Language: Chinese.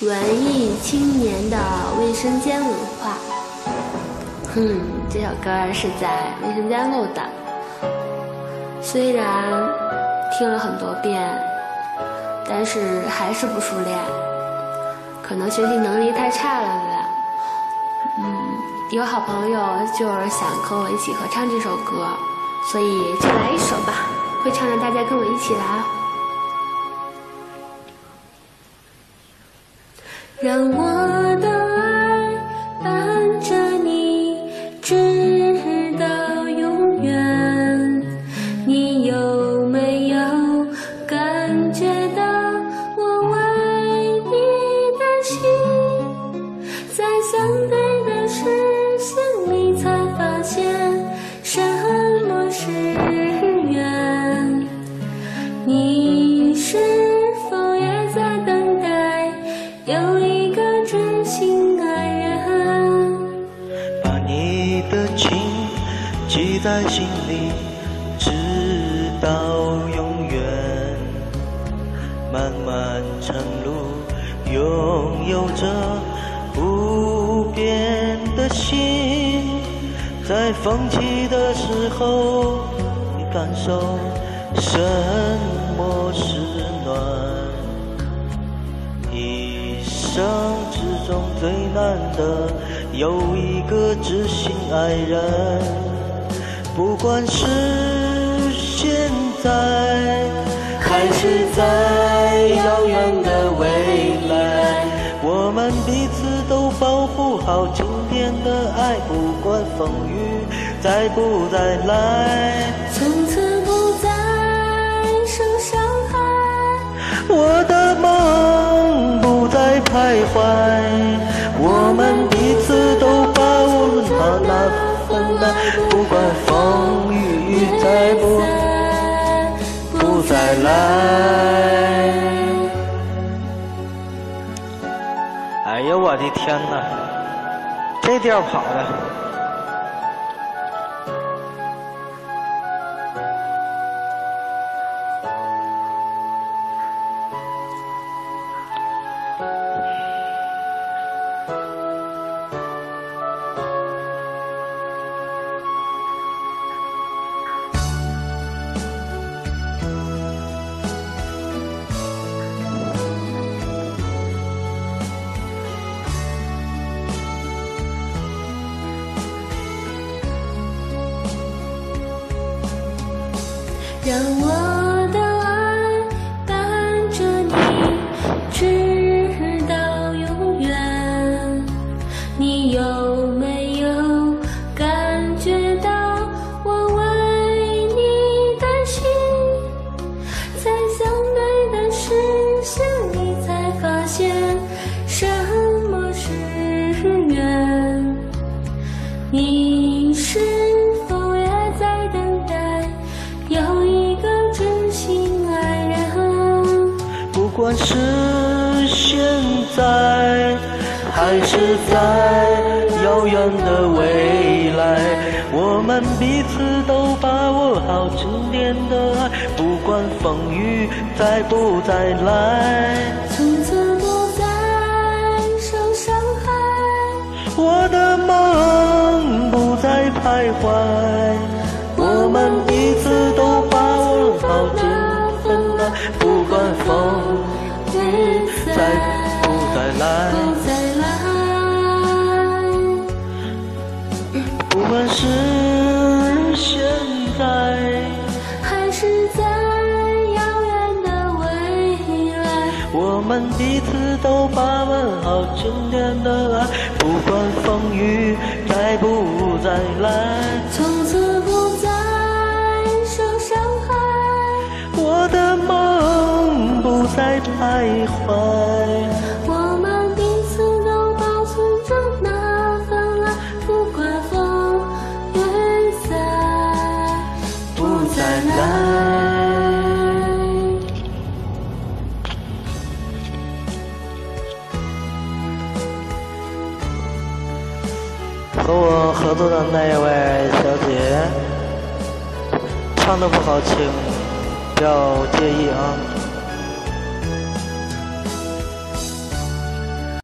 文艺青年的卫生间文化。哼，这首歌是在卫生间录的，虽然听了很多遍，但是还是不熟练，可能学习能力太差了吧。嗯，有好朋友就是想和我一起合唱这首歌，所以就来一首吧，会唱的大家跟我一起来哦。让我的在心里，直到永远。漫漫长路，拥有着不变的心，在风起的时候，你感受什么是暖？一生之中最难得有一个知心爱人，不管是现在还是在遥远的未来，我们彼此都保护好今天的爱，不管风雨再不再来。从此不再受伤害。我的梦不再徘徊，我们再来。哎呀，我的天哪，这调跑的。让我不管是现在，还是在遥远的未来，我们彼此都把握好今天的爱，不管风雨再不再来。从此不再受伤害。我的梦不再徘徊，是现在，还是在遥远的未来，我们彼此都把问好今天的爱，不管风雨再不再来。从此不再受伤害。我的梦不再徘徊，和我合作的那一位小姐，唱的不好听，不要介意啊。